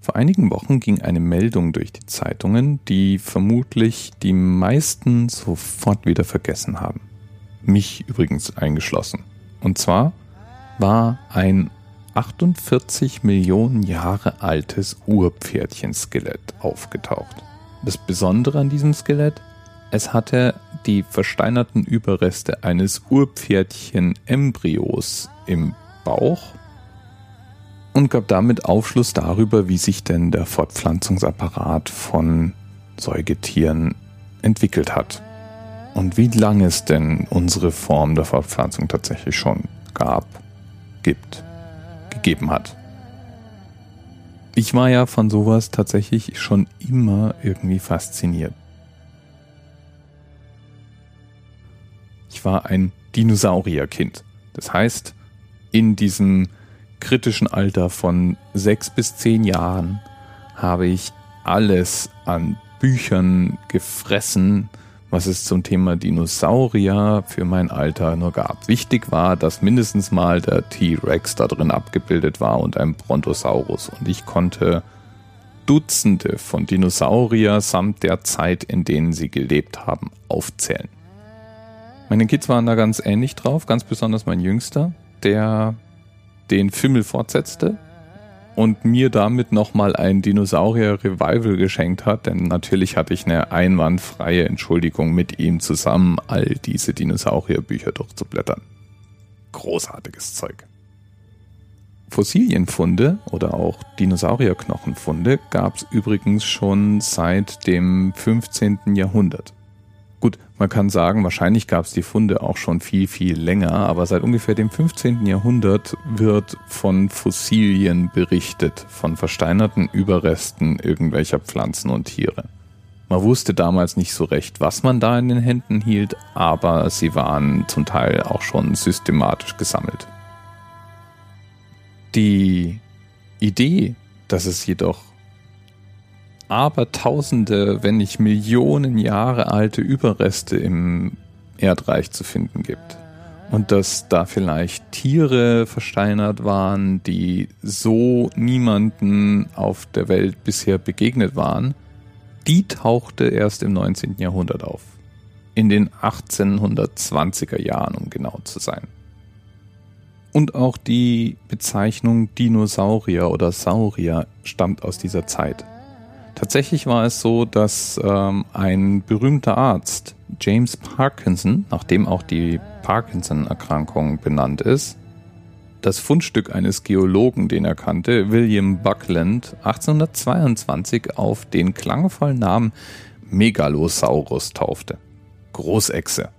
Vor einigen Wochen ging eine Meldung durch die Zeitungen, die vermutlich die meisten sofort wieder vergessen haben. Mich übrigens eingeschlossen. Und zwar war ein 48 Millionen Jahre altes Urpferdchenskelett aufgetaucht. Das Besondere an diesem Skelett, es hatte die versteinerten Überreste eines Urpferdchen-Embryos im Bauch und gab damit Aufschluss darüber, wie sich denn der Fortpflanzungsapparat von Säugetieren entwickelt hat. Und wie lange es denn unsere Form der Fortpflanzung tatsächlich schon gab, gibt, gegeben hat. Ich war ja von sowas tatsächlich schon immer irgendwie fasziniert. Ich war ein Dinosaurierkind. Das heißt, in diesem kritischen Alter von sechs bis zehn Jahren habe ich alles an Büchern gefressen, was es zum Thema Dinosaurier für mein Alter nur gab. Wichtig war, dass mindestens mal der T-Rex da drin abgebildet war und ein Brontosaurus. Und ich konnte Dutzende von Dinosaurier samt der Zeit, in denen sie gelebt haben, aufzählen. Meine Kids waren da ganz ähnlich drauf, ganz besonders mein Jüngster, der den Fimmel fortsetzte und mir damit nochmal ein Dinosaurier-Revival geschenkt hat, denn natürlich hatte ich eine einwandfreie Entschuldigung mit ihm zusammen, all diese Dinosaurier-Bücher durchzublättern. Großartiges Zeug. Fossilienfunde oder auch Dinosaurierknochenfunde gab es übrigens schon seit dem 15. Jahrhundert. Gut, man kann sagen, wahrscheinlich gab es die Funde auch schon viel, viel länger, aber seit ungefähr dem 15. Jahrhundert wird von Fossilien berichtet, von versteinerten Überresten irgendwelcher Pflanzen und Tiere. Man wusste damals nicht so recht, was man da in den Händen hielt, aber sie waren zum Teil auch schon systematisch gesammelt. Die Idee, dass es jedoch aber tausende, wenn nicht Millionen Jahre alte Überreste im Erdreich zu finden gibt. Und dass da vielleicht Tiere versteinert waren, die so niemanden auf der Welt bisher begegnet waren, die tauchte erst im 19. Jahrhundert auf. In den 1820er Jahren, um genau zu sein. Und auch die Bezeichnung Dinosaurier oder Saurier stammt aus dieser Zeit. Tatsächlich war es so, dass ähm, ein berühmter Arzt, James Parkinson, nachdem auch die Parkinson-Erkrankung benannt ist, das Fundstück eines Geologen, den er kannte, William Buckland, 1822 auf den klangvollen Namen Megalosaurus taufte. Großechse.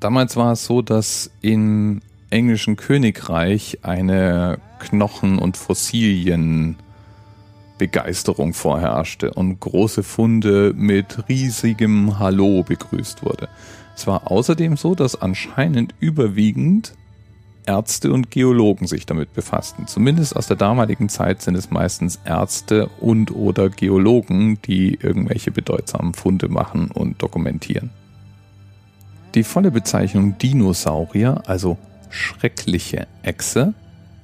Damals war es so, dass im englischen Königreich eine Knochen- und Fossilien Begeisterung vorherrschte und große Funde mit riesigem Hallo begrüßt wurde. Es war außerdem so, dass anscheinend überwiegend Ärzte und Geologen sich damit befassten. Zumindest aus der damaligen Zeit sind es meistens Ärzte und oder Geologen, die irgendwelche bedeutsamen Funde machen und dokumentieren. Die volle Bezeichnung Dinosaurier, also schreckliche Echse,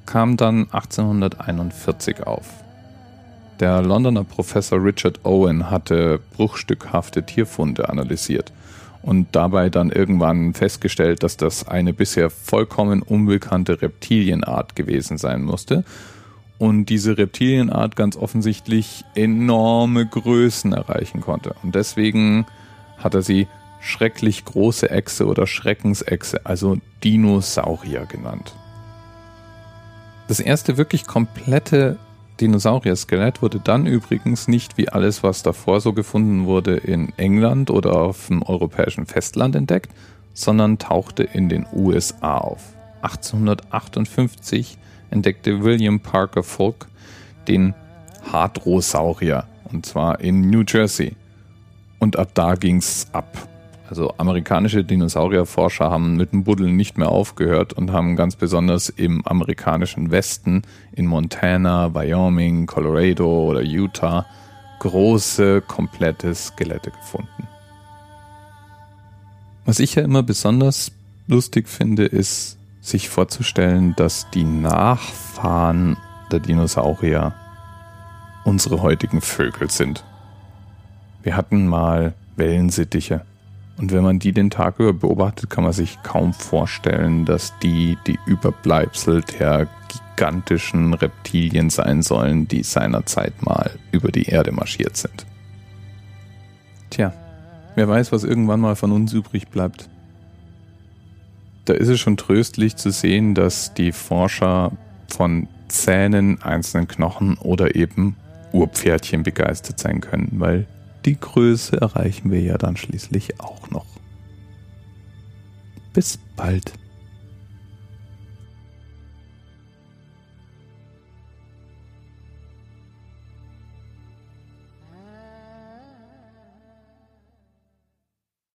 kam dann 1841 auf. Der Londoner Professor Richard Owen hatte bruchstückhafte Tierfunde analysiert und dabei dann irgendwann festgestellt, dass das eine bisher vollkommen unbekannte Reptilienart gewesen sein musste und diese Reptilienart ganz offensichtlich enorme Größen erreichen konnte. Und deswegen hat er sie schrecklich große Echse oder Schreckensechse, also Dinosaurier genannt. Das erste wirklich komplette Dinosaurier-Skelett wurde dann übrigens nicht wie alles, was davor so gefunden wurde, in England oder auf dem europäischen Festland entdeckt, sondern tauchte in den USA auf. 1858 entdeckte William Parker Folk den Hadrosaurier, und zwar in New Jersey. Und ab da ging's ab. Also amerikanische Dinosaurierforscher haben mit dem Buddeln nicht mehr aufgehört und haben ganz besonders im amerikanischen Westen, in Montana, Wyoming, Colorado oder Utah, große, komplette Skelette gefunden. Was ich ja immer besonders lustig finde, ist, sich vorzustellen, dass die Nachfahren der Dinosaurier unsere heutigen Vögel sind. Wir hatten mal Wellensittiche. Und wenn man die den Tag über beobachtet, kann man sich kaum vorstellen, dass die die Überbleibsel der gigantischen Reptilien sein sollen, die seinerzeit mal über die Erde marschiert sind. Tja, wer weiß, was irgendwann mal von uns übrig bleibt. Da ist es schon tröstlich zu sehen, dass die Forscher von Zähnen, einzelnen Knochen oder eben Urpferdchen begeistert sein können, weil die Größe erreichen wir ja dann schließlich auch noch. Bis bald.